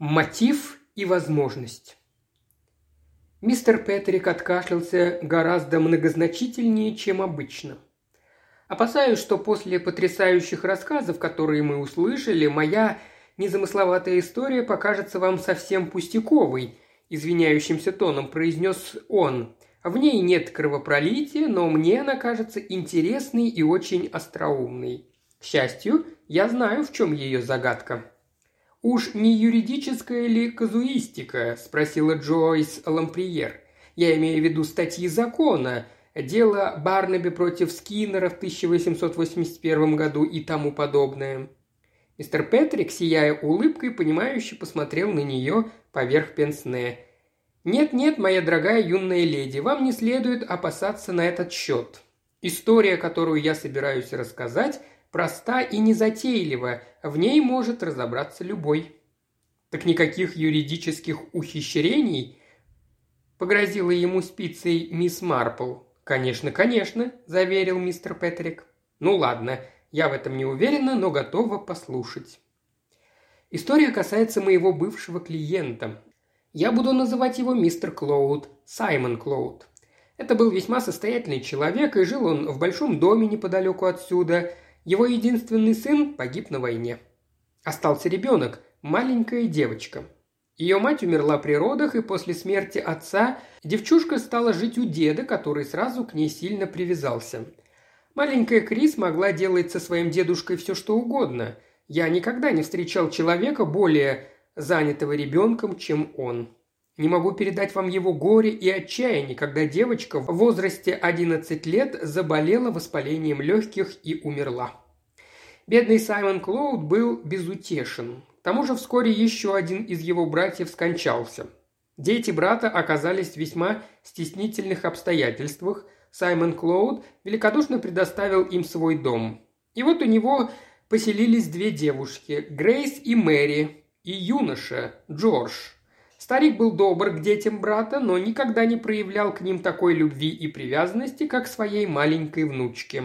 Мотив и возможность. Мистер Петрик откашлялся гораздо многозначительнее, чем обычно. Опасаюсь, что после потрясающих рассказов, которые мы услышали, моя незамысловатая история покажется вам совсем пустяковой, извиняющимся тоном произнес он. В ней нет кровопролития, но мне она кажется интересной и очень остроумной. К счастью, я знаю, в чем ее загадка. «Уж не юридическая ли казуистика?» – спросила Джойс Ламприер. «Я имею в виду статьи закона, дело Барнаби против Скиннера в 1881 году и тому подобное». Мистер Петрик, сияя улыбкой, понимающе посмотрел на нее поверх пенсне. «Нет-нет, моя дорогая юная леди, вам не следует опасаться на этот счет. История, которую я собираюсь рассказать, проста и незатейлива, в ней может разобраться любой. Так никаких юридических ухищрений погрозила ему спицей мисс Марпл. «Конечно, конечно», – заверил мистер Петрик. «Ну ладно, я в этом не уверена, но готова послушать». История касается моего бывшего клиента. Я буду называть его мистер Клоуд, Саймон Клоуд. Это был весьма состоятельный человек, и жил он в большом доме неподалеку отсюда – его единственный сын погиб на войне. Остался ребенок, маленькая девочка. Ее мать умерла при родах, и после смерти отца девчушка стала жить у деда, который сразу к ней сильно привязался. Маленькая Крис могла делать со своим дедушкой все, что угодно. Я никогда не встречал человека более занятого ребенком, чем он. Не могу передать вам его горе и отчаяние, когда девочка в возрасте 11 лет заболела воспалением легких и умерла. Бедный Саймон Клоуд был безутешен. К тому же вскоре еще один из его братьев скончался. Дети брата оказались в весьма стеснительных обстоятельствах. Саймон Клоуд великодушно предоставил им свой дом. И вот у него поселились две девушки – Грейс и Мэри, и юноша – Джордж – Старик был добр к детям брата, но никогда не проявлял к ним такой любви и привязанности, как своей маленькой внучке.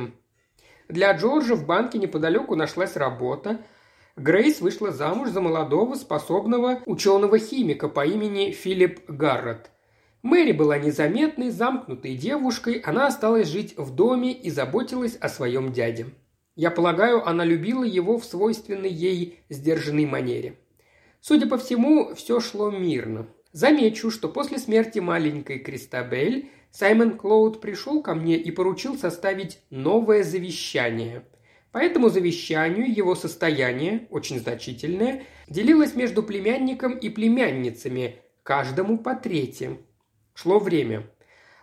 Для Джорджа в банке неподалеку нашлась работа. Грейс вышла замуж за молодого, способного ученого-химика по имени Филипп Гаррет. Мэри была незаметной, замкнутой девушкой, она осталась жить в доме и заботилась о своем дяде. Я полагаю, она любила его в свойственной ей сдержанной манере. Судя по всему, все шло мирно. Замечу, что после смерти маленькой Кристабель Саймон Клоуд пришел ко мне и поручил составить новое завещание. По этому завещанию его состояние, очень значительное, делилось между племянником и племянницами, каждому по трети. Шло время.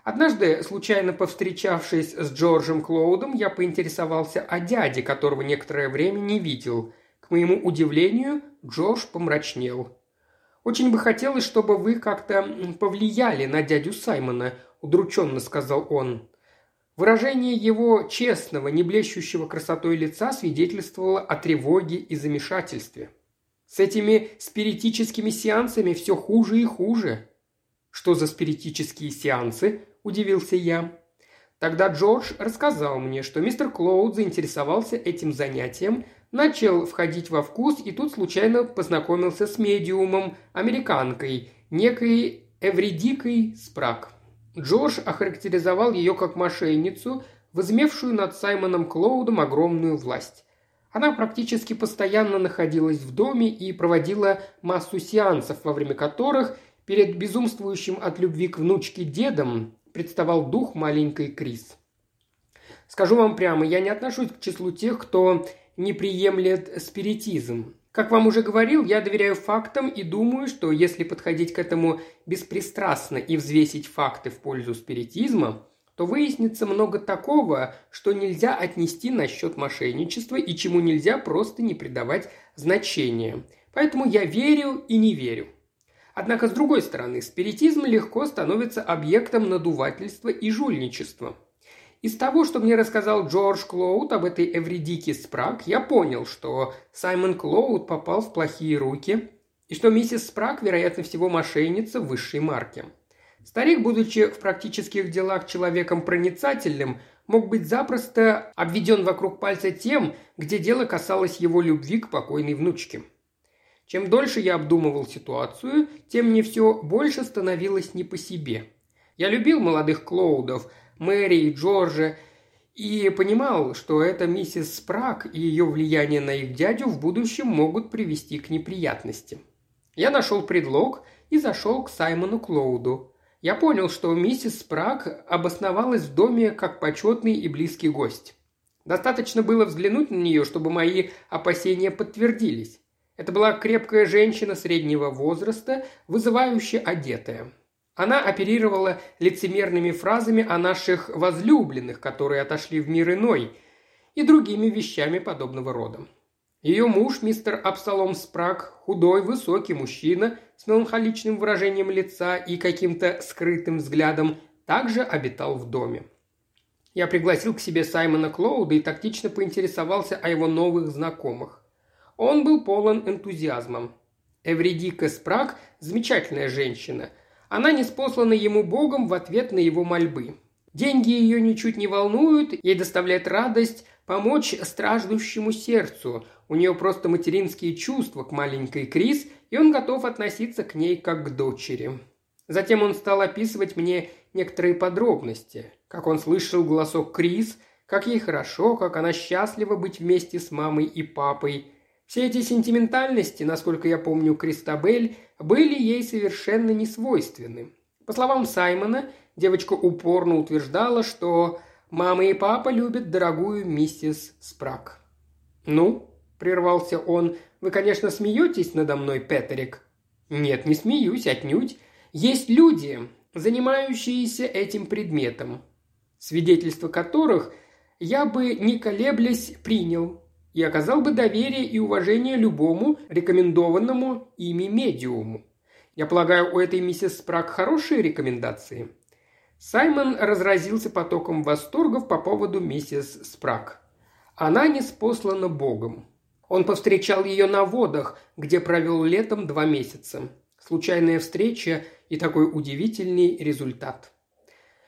Однажды, случайно повстречавшись с Джорджем Клоудом, я поинтересовался о дяде, которого некоторое время не видел. К моему удивлению, Джордж помрачнел. «Очень бы хотелось, чтобы вы как-то повлияли на дядю Саймона», – удрученно сказал он. Выражение его честного, не блещущего красотой лица свидетельствовало о тревоге и замешательстве. С этими спиритическими сеансами все хуже и хуже. «Что за спиритические сеансы?» – удивился я. Тогда Джордж рассказал мне, что мистер Клоуд заинтересовался этим занятием – Начал входить во вкус и тут случайно познакомился с медиумом, американкой, некой Эвридикой Спрак. Джош охарактеризовал ее как мошенницу, возмевшую над Саймоном Клоудом огромную власть. Она практически постоянно находилась в доме и проводила массу сеансов, во время которых перед безумствующим от любви к внучке дедом представал дух маленькой Крис. Скажу вам прямо, я не отношусь к числу тех, кто не приемлет спиритизм. Как вам уже говорил, я доверяю фактам и думаю, что если подходить к этому беспристрастно и взвесить факты в пользу спиритизма, то выяснится много такого, что нельзя отнести на счет мошенничества и чему нельзя просто не придавать значения. Поэтому я верю и не верю. Однако, с другой стороны, спиритизм легко становится объектом надувательства и жульничества – из того, что мне рассказал Джордж Клоуд об этой Эвридике Спраг, я понял, что Саймон Клоуд попал в плохие руки, и что миссис Спраг, вероятно всего, мошенница высшей марки. Старик, будучи в практических делах человеком проницательным, мог быть запросто обведен вокруг пальца тем, где дело касалось его любви к покойной внучке. Чем дольше я обдумывал ситуацию, тем мне все больше становилось не по себе. Я любил молодых Клоудов, Мэри и Джорджа, и понимал, что это миссис Спраг и ее влияние на их дядю в будущем могут привести к неприятностям. Я нашел предлог и зашел к Саймону Клоуду. Я понял, что миссис Спраг обосновалась в доме как почетный и близкий гость. Достаточно было взглянуть на нее, чтобы мои опасения подтвердились. Это была крепкая женщина среднего возраста, вызывающе одетая. Она оперировала лицемерными фразами о наших возлюбленных, которые отошли в мир иной, и другими вещами подобного рода. Ее муж, мистер Абсалом Спраг, худой, высокий мужчина с меланхоличным выражением лица и каким-то скрытым взглядом, также обитал в доме. Я пригласил к себе Саймона Клоуда и тактично поинтересовался о его новых знакомых. Он был полон энтузиазмом. Эвредика Спраг – замечательная женщина. Она не спослана ему Богом в ответ на его мольбы. Деньги ее ничуть не волнуют, ей доставляет радость помочь страждущему сердцу. У нее просто материнские чувства к маленькой Крис, и он готов относиться к ней как к дочери. Затем он стал описывать мне некоторые подробности. Как он слышал голосок Крис, как ей хорошо, как она счастлива быть вместе с мамой и папой – все эти сентиментальности, насколько я помню Кристабель, были ей совершенно не свойственны. По словам Саймона, девочка упорно утверждала, что мама и папа любят дорогую миссис Спрак. «Ну», – прервался он, – «вы, конечно, смеетесь надо мной, Петерик?» «Нет, не смеюсь, отнюдь. Есть люди, занимающиеся этим предметом, свидетельство которых я бы, не колеблясь, принял, и оказал бы доверие и уважение любому рекомендованному ими медиуму. Я полагаю, у этой миссис Спраг хорошие рекомендации?» Саймон разразился потоком восторгов по поводу миссис Спраг. Она не спослана Богом. Он повстречал ее на водах, где провел летом два месяца. Случайная встреча и такой удивительный результат.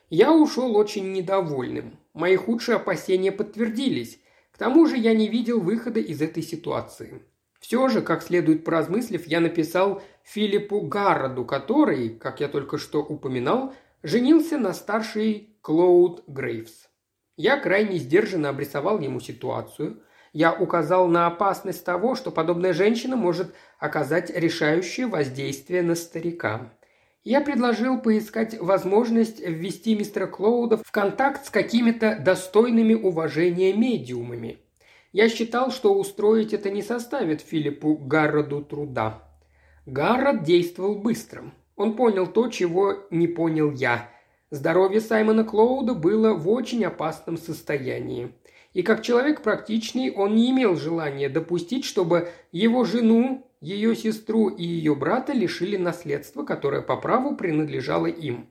Я ушел очень недовольным. Мои худшие опасения подтвердились тому же я не видел выхода из этой ситуации. Все же, как следует поразмыслив, я написал Филиппу Гарроду, который, как я только что упоминал, женился на старшей Клоуд Грейвс. Я крайне сдержанно обрисовал ему ситуацию. Я указал на опасность того, что подобная женщина может оказать решающее воздействие на старика я предложил поискать возможность ввести мистера Клоуда в контакт с какими-то достойными уважения медиумами. Я считал, что устроить это не составит Филиппу Гарроду труда. Гаррод действовал быстро. Он понял то, чего не понял я. Здоровье Саймона Клоуда было в очень опасном состоянии. И как человек практичный, он не имел желания допустить, чтобы его жену ее сестру и ее брата лишили наследства, которое по праву принадлежало им.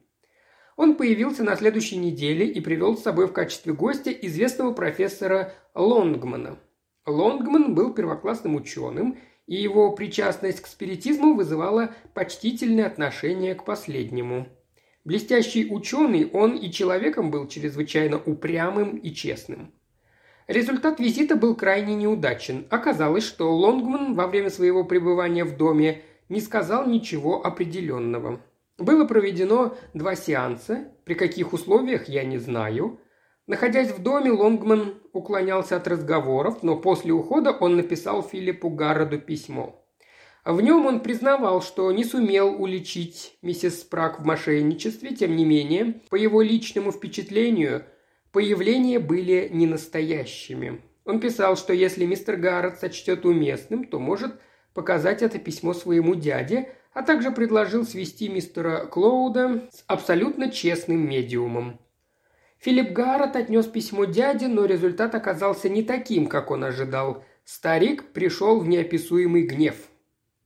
Он появился на следующей неделе и привел с собой в качестве гостя известного профессора Лонгмана. Лонгман был первоклассным ученым, и его причастность к спиритизму вызывала почтительное отношение к последнему. Блестящий ученый, он и человеком был чрезвычайно упрямым и честным. Результат визита был крайне неудачен. Оказалось, что Лонгман во время своего пребывания в доме не сказал ничего определенного. Было проведено два сеанса, при каких условиях я не знаю. Находясь в доме, Лонгман уклонялся от разговоров, но после ухода он написал Филиппу Гарроду письмо. В нем он признавал, что не сумел уличить миссис Спрак в мошенничестве, тем не менее, по его личному впечатлению – Появления были ненастоящими. Он писал, что если мистер Гаррет сочтет уместным, то может показать это письмо своему дяде, а также предложил свести мистера Клоуда с абсолютно честным медиумом. Филипп Гаррет отнес письмо дяде, но результат оказался не таким, как он ожидал. Старик пришел в неописуемый гнев.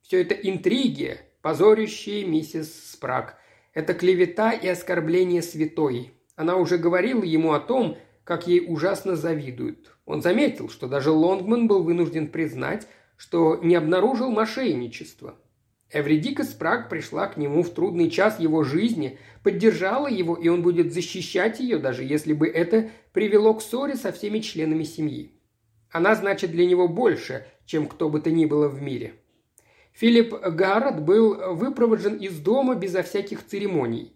Все это интриги, позорящие миссис Спраг. Это клевета и оскорбление святой. Она уже говорила ему о том, как ей ужасно завидуют. Он заметил, что даже Лонгман был вынужден признать, что не обнаружил мошенничества. Эвредика Спраг пришла к нему в трудный час его жизни, поддержала его, и он будет защищать ее, даже если бы это привело к ссоре со всеми членами семьи. Она значит для него больше, чем кто бы то ни было в мире. Филипп Гаррет был выпровожен из дома безо всяких церемоний.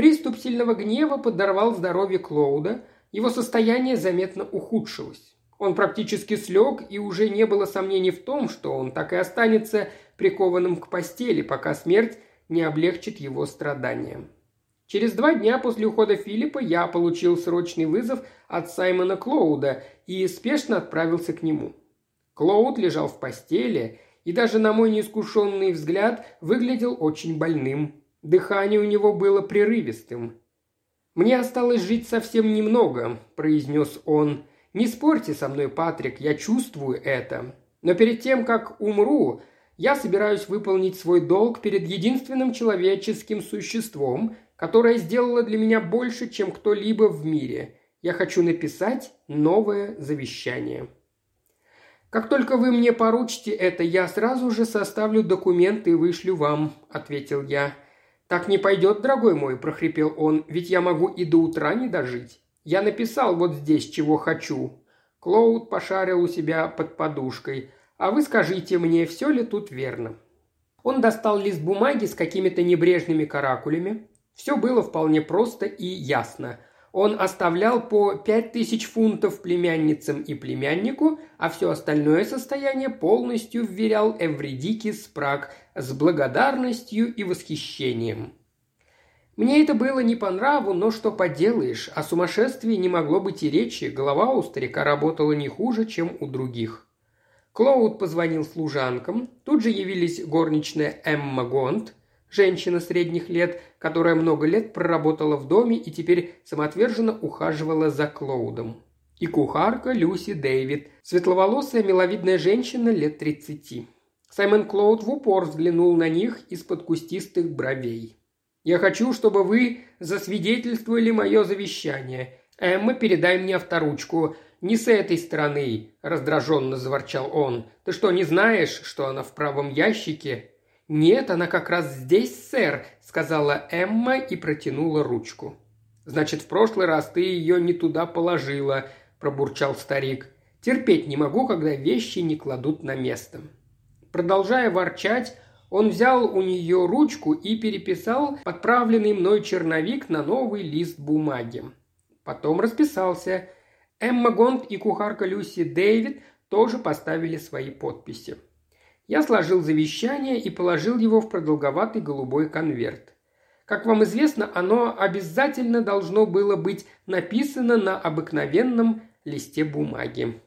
Приступ сильного гнева подорвал здоровье Клоуда, его состояние заметно ухудшилось. Он практически слег, и уже не было сомнений в том, что он так и останется прикованным к постели, пока смерть не облегчит его страдания. Через два дня после ухода Филиппа я получил срочный вызов от Саймона Клоуда и спешно отправился к нему. Клоуд лежал в постели и даже на мой неискушенный взгляд выглядел очень больным. Дыхание у него было прерывистым. «Мне осталось жить совсем немного», – произнес он. «Не спорьте со мной, Патрик, я чувствую это. Но перед тем, как умру, я собираюсь выполнить свой долг перед единственным человеческим существом, которое сделало для меня больше, чем кто-либо в мире. Я хочу написать новое завещание». «Как только вы мне поручите это, я сразу же составлю документы и вышлю вам», – ответил я. «Так не пойдет, дорогой мой», – прохрипел он, – «ведь я могу и до утра не дожить. Я написал вот здесь, чего хочу». Клоуд пошарил у себя под подушкой. «А вы скажите мне, все ли тут верно?» Он достал лист бумаги с какими-то небрежными каракулями. Все было вполне просто и ясно – он оставлял по пять тысяч фунтов племянницам и племяннику, а все остальное состояние полностью вверял Эвредике Спраг с благодарностью и восхищением. Мне это было не по нраву, но что поделаешь, о сумасшествии не могло быть и речи, голова у старика работала не хуже, чем у других. Клоуд позвонил служанкам, тут же явились горничная Эмма Гонт, женщина средних лет, которая много лет проработала в доме и теперь самоотверженно ухаживала за Клоудом. И кухарка Люси Дэвид, светловолосая миловидная женщина лет тридцати. Саймон Клоуд в упор взглянул на них из-под кустистых бровей. «Я хочу, чтобы вы засвидетельствовали мое завещание. Эмма, передай мне авторучку. Не с этой стороны», – раздраженно заворчал он. «Ты что, не знаешь, что она в правом ящике?» «Нет, она как раз здесь, сэр», – сказала Эмма и протянула ручку. «Значит, в прошлый раз ты ее не туда положила», – пробурчал старик. «Терпеть не могу, когда вещи не кладут на место». Продолжая ворчать, он взял у нее ручку и переписал подправленный мной черновик на новый лист бумаги. Потом расписался. Эмма Гонд и кухарка Люси Дэвид тоже поставили свои подписи. Я сложил завещание и положил его в продолговатый голубой конверт. Как вам известно, оно обязательно должно было быть написано на обыкновенном листе бумаги.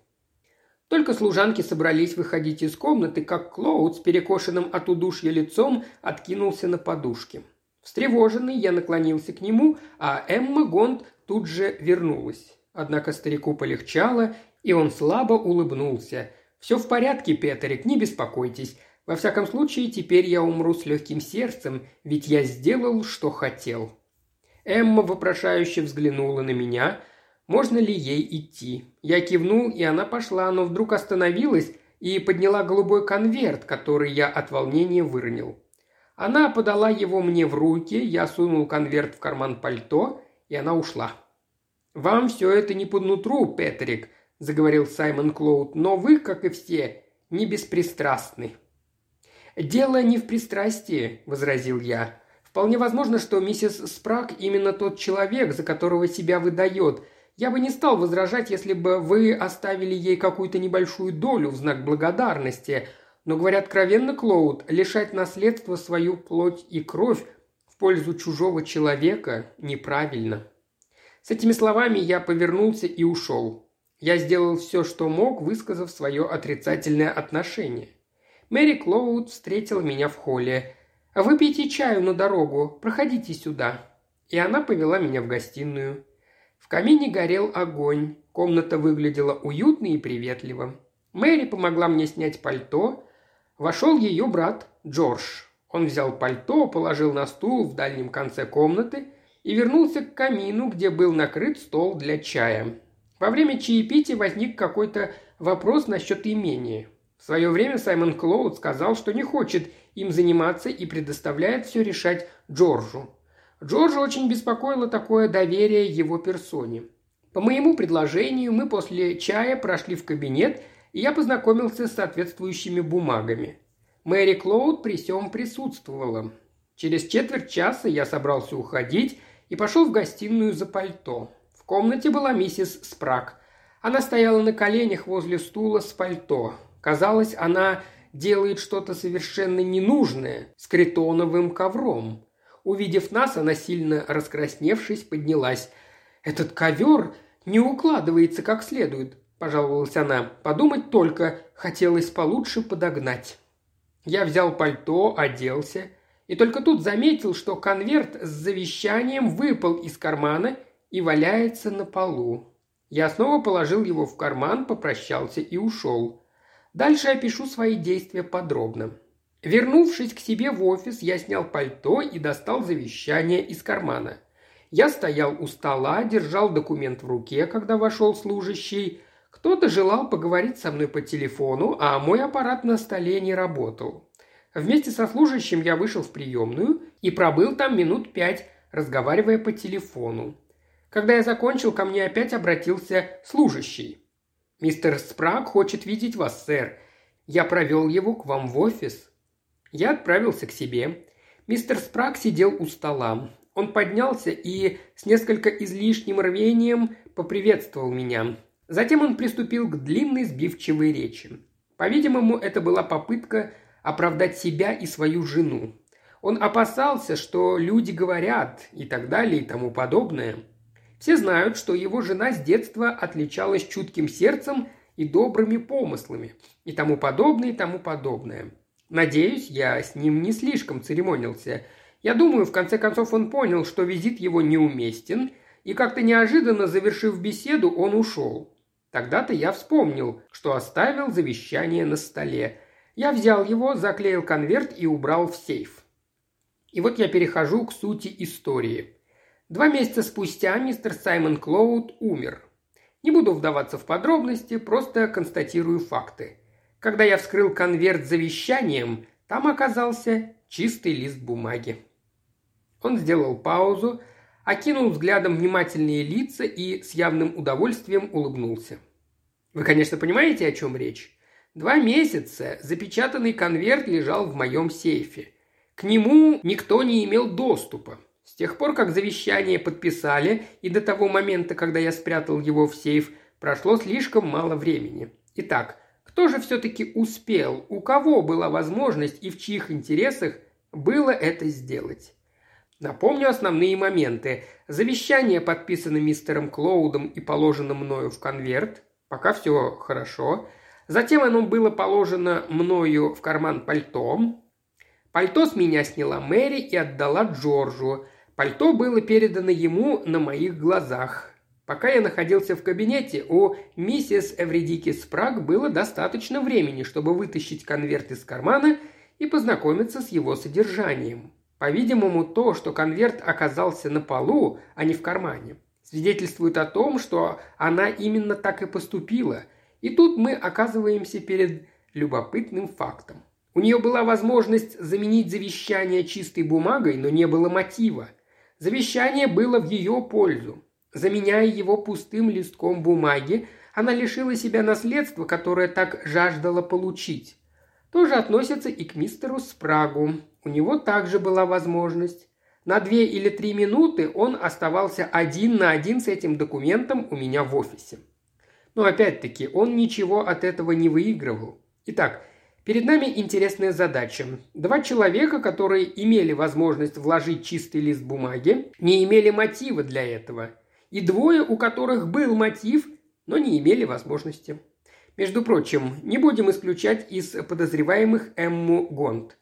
Только служанки собрались выходить из комнаты, как Клоуд с перекошенным от удушья лицом откинулся на подушке. Встревоженный, я наклонился к нему, а Эмма Гонд тут же вернулась. Однако старику полегчало, и он слабо улыбнулся – «Все в порядке, Петерик, не беспокойтесь. Во всяком случае, теперь я умру с легким сердцем, ведь я сделал, что хотел». Эмма вопрошающе взглянула на меня. Можно ли ей идти? Я кивнул, и она пошла, но вдруг остановилась и подняла голубой конверт, который я от волнения выронил. Она подала его мне в руки, я сунул конверт в карман пальто, и она ушла. «Вам все это не по нутру, Петрик», заговорил Саймон Клоуд, но вы, как и все, не беспристрастны. «Дело не в пристрастии», – возразил я. «Вполне возможно, что миссис Спраг именно тот человек, за которого себя выдает. Я бы не стал возражать, если бы вы оставили ей какую-то небольшую долю в знак благодарности. Но, говоря откровенно, Клоуд, лишать наследства свою плоть и кровь в пользу чужого человека неправильно». С этими словами я повернулся и ушел. Я сделал все, что мог, высказав свое отрицательное отношение. Мэри Клоуд встретила меня в холле. «Выпейте чаю на дорогу, проходите сюда». И она повела меня в гостиную. В камине горел огонь, комната выглядела уютно и приветливо. Мэри помогла мне снять пальто. Вошел ее брат Джордж. Он взял пальто, положил на стул в дальнем конце комнаты и вернулся к камину, где был накрыт стол для чая. Во время чаепития возник какой-то вопрос насчет имения. В свое время Саймон Клоуд сказал, что не хочет им заниматься и предоставляет все решать Джорджу. Джорджа очень беспокоило такое доверие его персоне. По моему предложению мы после чая прошли в кабинет, и я познакомился с соответствующими бумагами. Мэри Клоуд при всем присутствовала. Через четверть часа я собрался уходить и пошел в гостиную за пальто. В комнате была миссис Спраг. Она стояла на коленях возле стула с пальто. Казалось, она делает что-то совершенно ненужное с критоновым ковром. Увидев нас, она сильно раскрасневшись, поднялась. «Этот ковер не укладывается как следует», – пожаловалась она. «Подумать только, хотелось получше подогнать». Я взял пальто, оделся, и только тут заметил, что конверт с завещанием выпал из кармана и валяется на полу. Я снова положил его в карман, попрощался и ушел. Дальше опишу свои действия подробно. Вернувшись к себе в офис, я снял пальто и достал завещание из кармана. Я стоял у стола, держал документ в руке, когда вошел служащий. Кто-то желал поговорить со мной по телефону, а мой аппарат на столе не работал. Вместе со служащим я вышел в приемную и пробыл там минут пять, разговаривая по телефону. Когда я закончил, ко мне опять обратился служащий. «Мистер Спраг хочет видеть вас, сэр. Я провел его к вам в офис». Я отправился к себе. Мистер Спраг сидел у стола. Он поднялся и с несколько излишним рвением поприветствовал меня. Затем он приступил к длинной сбивчивой речи. По-видимому, это была попытка оправдать себя и свою жену. Он опасался, что люди говорят и так далее и тому подобное. Все знают, что его жена с детства отличалась чутким сердцем и добрыми помыслами и тому подобное и тому подобное. Надеюсь, я с ним не слишком церемонился. Я думаю, в конце концов он понял, что визит его неуместен, и как-то неожиданно завершив беседу, он ушел. Тогда-то я вспомнил, что оставил завещание на столе. Я взял его, заклеил конверт и убрал в сейф. И вот я перехожу к сути истории. Два месяца спустя мистер Саймон Клоуд умер. Не буду вдаваться в подробности, просто констатирую факты. Когда я вскрыл конверт с завещанием, там оказался чистый лист бумаги. Он сделал паузу, окинул взглядом внимательные лица и с явным удовольствием улыбнулся. Вы, конечно, понимаете, о чем речь? Два месяца запечатанный конверт лежал в моем сейфе. К нему никто не имел доступа. С тех пор, как завещание подписали, и до того момента, когда я спрятал его в сейф, прошло слишком мало времени. Итак, кто же все-таки успел, у кого была возможность и в чьих интересах было это сделать? Напомню основные моменты. Завещание подписано мистером Клоудом и положено мною в конверт. Пока все хорошо. Затем оно было положено мною в карман пальто. Пальто с меня сняла Мэри и отдала Джорджу. Пальто было передано ему на моих глазах. Пока я находился в кабинете, у миссис Эвредики Спраг было достаточно времени, чтобы вытащить конверт из кармана и познакомиться с его содержанием. По-видимому, то, что конверт оказался на полу, а не в кармане, свидетельствует о том, что она именно так и поступила, и тут мы оказываемся перед любопытным фактом. У нее была возможность заменить завещание чистой бумагой, но не было мотива. Завещание было в ее пользу. Заменяя его пустым листком бумаги, она лишила себя наследства, которое так жаждала получить. Тоже относится и к мистеру Спрагу. У него также была возможность. На две или три минуты он оставался один на один с этим документом у меня в офисе. Но опять-таки он ничего от этого не выигрывал. Итак, перед нами интересная задача. Два человека, которые имели возможность вложить чистый лист бумаги, не имели мотива для этого. И двое, у которых был мотив, но не имели возможности. Между прочим, не будем исключать из подозреваемых Эмму Гонт.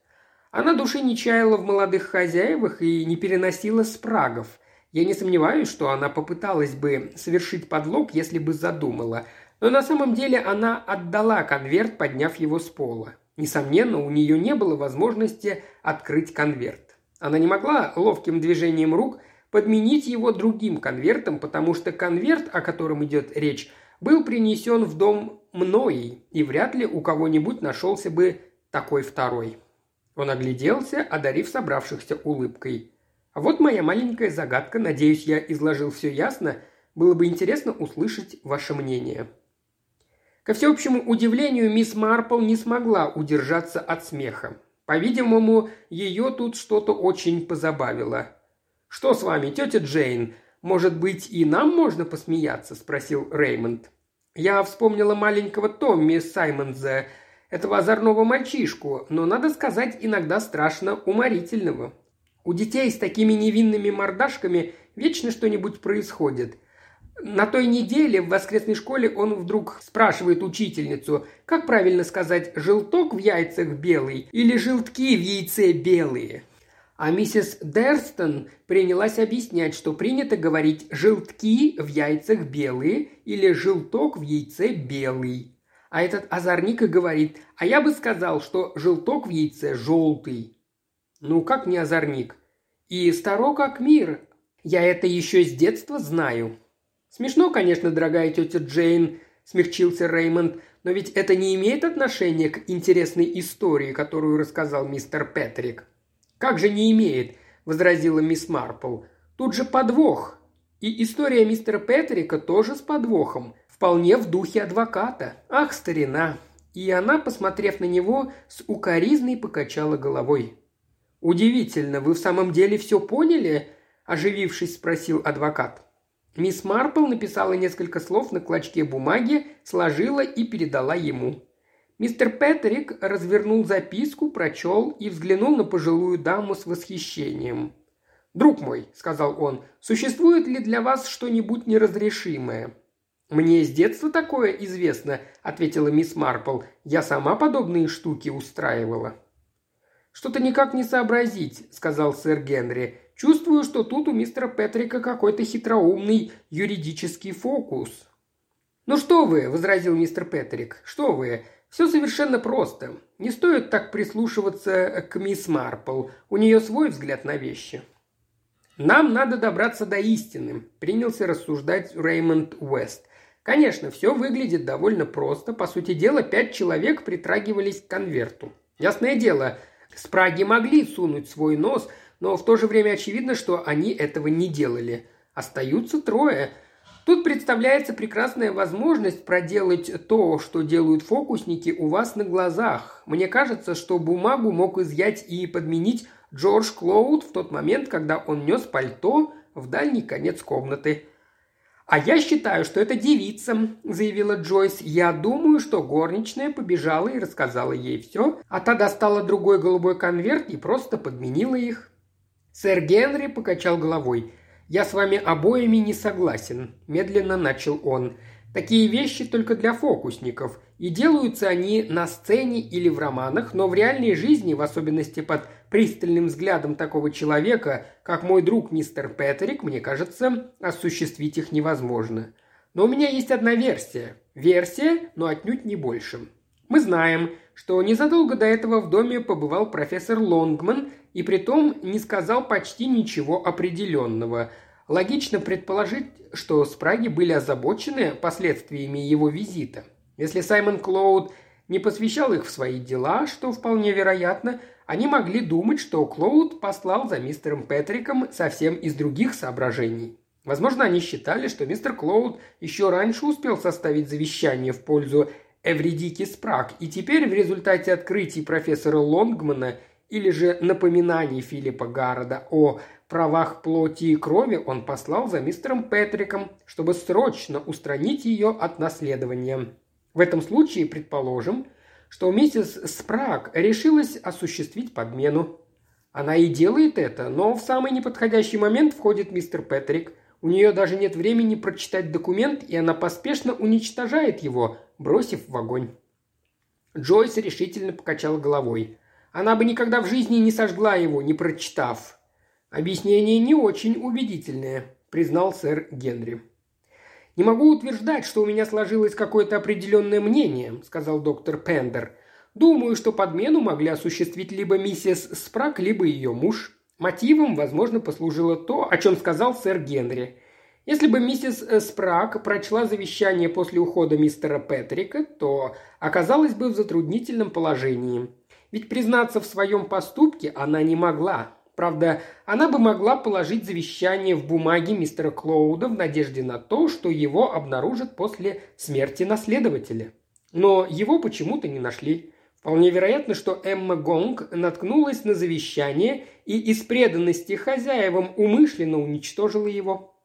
Она души не чаяла в молодых хозяевах и не переносила спрагов. Я не сомневаюсь, что она попыталась бы совершить подлог, если бы задумала. Но на самом деле она отдала конверт, подняв его с пола. Несомненно, у нее не было возможности открыть конверт. Она не могла ловким движением рук подменить его другим конвертом, потому что конверт, о котором идет речь, был принесен в дом мной, и вряд ли у кого-нибудь нашелся бы такой второй. Он огляделся, одарив собравшихся улыбкой. А вот моя маленькая загадка. Надеюсь, я изложил все ясно. Было бы интересно услышать ваше мнение. Ко всеобщему удивлению, мисс Марпл не смогла удержаться от смеха. По-видимому, ее тут что-то очень позабавило. «Что с вами, тетя Джейн? Может быть, и нам можно посмеяться?» – спросил Реймонд. «Я вспомнила маленького Томми Саймонза, этого озорного мальчишку, но, надо сказать, иногда страшно уморительного. У детей с такими невинными мордашками вечно что-нибудь происходит. На той неделе в воскресной школе он вдруг спрашивает учительницу, как правильно сказать «желток в яйцах белый» или «желтки в яйце белые». А миссис Дерстон принялась объяснять, что принято говорить «желтки в яйцах белые» или «желток в яйце белый». А этот озорник и говорит, а я бы сказал, что желток в яйце желтый. Ну, как не озорник? И старо как мир. Я это еще с детства знаю. Смешно, конечно, дорогая тетя Джейн, смягчился Реймонд, но ведь это не имеет отношения к интересной истории, которую рассказал мистер Петрик. Как же не имеет, возразила мисс Марпл. Тут же подвох. И история мистера Петрика тоже с подвохом. Вполне в духе адвоката. Ах, старина. И она, посмотрев на него, с укоризной покачала головой. «Удивительно, вы в самом деле все поняли?» – оживившись, спросил адвокат. Мисс Марпл написала несколько слов на клочке бумаги, сложила и передала ему. Мистер Петрик развернул записку, прочел и взглянул на пожилую даму с восхищением. «Друг мой», — сказал он, — «существует ли для вас что-нибудь неразрешимое?» «Мне с детства такое известно», — ответила мисс Марпл. «Я сама подобные штуки устраивала». «Что-то никак не сообразить», — сказал сэр Генри. Чувствую, что тут у мистера Петрика какой-то хитроумный юридический фокус». «Ну что вы», – возразил мистер Петрик, – «что вы? Все совершенно просто. Не стоит так прислушиваться к мисс Марпл. У нее свой взгляд на вещи». «Нам надо добраться до истины», – принялся рассуждать Реймонд Уэст. Конечно, все выглядит довольно просто. По сути дела, пять человек притрагивались к конверту. Ясное дело, спраги могли сунуть свой нос но в то же время очевидно, что они этого не делали. Остаются трое. Тут представляется прекрасная возможность проделать то, что делают фокусники у вас на глазах. Мне кажется, что бумагу мог изъять и подменить Джордж Клоуд в тот момент, когда он нес пальто в дальний конец комнаты. «А я считаю, что это девица», – заявила Джойс. «Я думаю, что горничная побежала и рассказала ей все, а та достала другой голубой конверт и просто подменила их». Сэр Генри покачал головой. «Я с вами обоими не согласен», – медленно начал он. «Такие вещи только для фокусников, и делаются они на сцене или в романах, но в реальной жизни, в особенности под пристальным взглядом такого человека, как мой друг мистер Петерик, мне кажется, осуществить их невозможно. Но у меня есть одна версия. Версия, но отнюдь не больше. Мы знаем, что незадолго до этого в доме побывал профессор Лонгман и притом не сказал почти ничего определенного. Логично предположить, что спраги были озабочены последствиями его визита. Если Саймон Клоуд не посвящал их в свои дела, что вполне вероятно, они могли думать, что Клоуд послал за мистером Петриком совсем из других соображений. Возможно, они считали, что мистер Клоуд еще раньше успел составить завещание в пользу Эвредики Спраг, и теперь в результате открытий профессора Лонгмана или же напоминаний Филиппа Гаррода о правах плоти и крови он послал за мистером Петриком, чтобы срочно устранить ее от наследования. В этом случае предположим, что миссис Спраг решилась осуществить подмену. Она и делает это, но в самый неподходящий момент входит мистер Петрик. У нее даже нет времени прочитать документ, и она поспешно уничтожает его, бросив в огонь. Джойс решительно покачал головой. Она бы никогда в жизни не сожгла его, не прочитав. Объяснение не очень убедительное, признал сэр Генри. «Не могу утверждать, что у меня сложилось какое-то определенное мнение», – сказал доктор Пендер. «Думаю, что подмену могли осуществить либо миссис Спрак, либо ее муж. Мотивом, возможно, послужило то, о чем сказал сэр Генри. Если бы миссис э, Спрак прочла завещание после ухода мистера Петрика, то оказалась бы в затруднительном положении. Ведь признаться в своем поступке она не могла. Правда, она бы могла положить завещание в бумаге мистера Клоуда в надежде на то, что его обнаружат после смерти наследователя. Но его почему-то не нашли. Вполне вероятно, что Эмма Гонг наткнулась на завещание и из преданности хозяевам умышленно уничтожила его.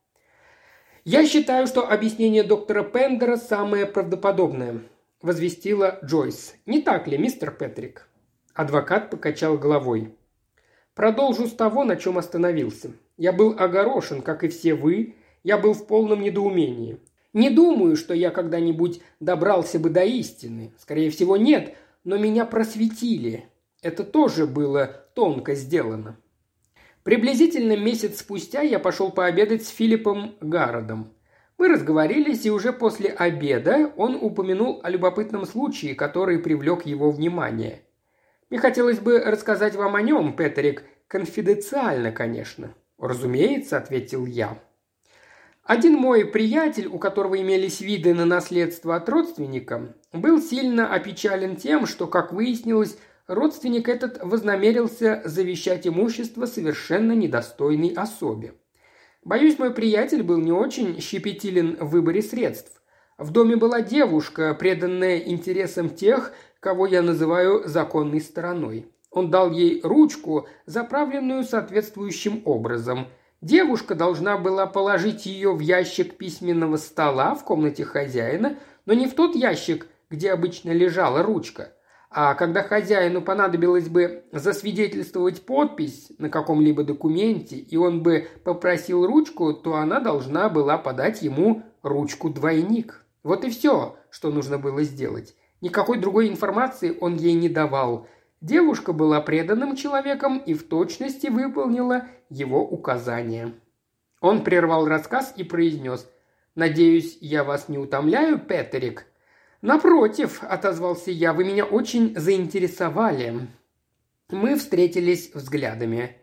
«Я считаю, что объяснение доктора Пендера самое правдоподобное», – возвестила Джойс. «Не так ли, мистер Петрик?» Адвокат покачал головой. «Продолжу с того, на чем остановился. Я был огорошен, как и все вы. Я был в полном недоумении. Не думаю, что я когда-нибудь добрался бы до истины. Скорее всего, нет, но меня просветили. Это тоже было тонко сделано. Приблизительно месяц спустя я пошел пообедать с Филиппом Гародом. Мы разговорились, и уже после обеда он упомянул о любопытном случае, который привлек его внимание. Мне хотелось бы рассказать вам о нем, Петрик, конфиденциально, конечно. «Разумеется», — ответил я. Один мой приятель, у которого имелись виды на наследство от родственника, был сильно опечален тем, что, как выяснилось, родственник этот вознамерился завещать имущество совершенно недостойной особе. Боюсь, мой приятель был не очень щепетилен в выборе средств. В доме была девушка, преданная интересам тех, кого я называю законной стороной. Он дал ей ручку, заправленную соответствующим образом – Девушка должна была положить ее в ящик письменного стола в комнате хозяина, но не в тот ящик, где обычно лежала ручка. А когда хозяину понадобилось бы засвидетельствовать подпись на каком-либо документе, и он бы попросил ручку, то она должна была подать ему ручку-двойник. Вот и все, что нужно было сделать. Никакой другой информации он ей не давал. Девушка была преданным человеком и в точности выполнила его указания. Он прервал рассказ и произнес «Надеюсь, я вас не утомляю, Петерик?» «Напротив», – отозвался я, – «вы меня очень заинтересовали». Мы встретились взглядами.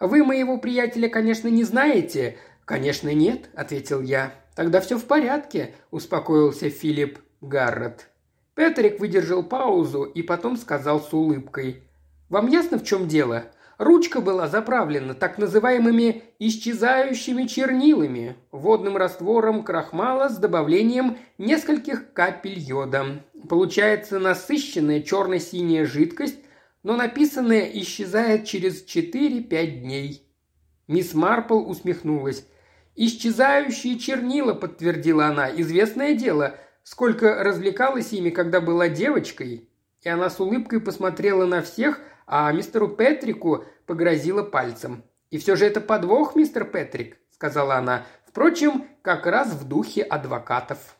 «Вы моего приятеля, конечно, не знаете?» «Конечно, нет», – ответил я. «Тогда все в порядке», – успокоился Филипп Гаррет. Петрик выдержал паузу и потом сказал с улыбкой. «Вам ясно, в чем дело? Ручка была заправлена так называемыми исчезающими чернилами, водным раствором крахмала с добавлением нескольких капель йода. Получается насыщенная черно-синяя жидкость, но написанное исчезает через 4-5 дней. Мисс Марпл усмехнулась. «Исчезающие чернила», — подтвердила она, — «известное дело — сколько развлекалась ими, когда была девочкой. И она с улыбкой посмотрела на всех, а мистеру Петрику погрозила пальцем. «И все же это подвох, мистер Петрик», — сказала она. «Впрочем, как раз в духе адвокатов».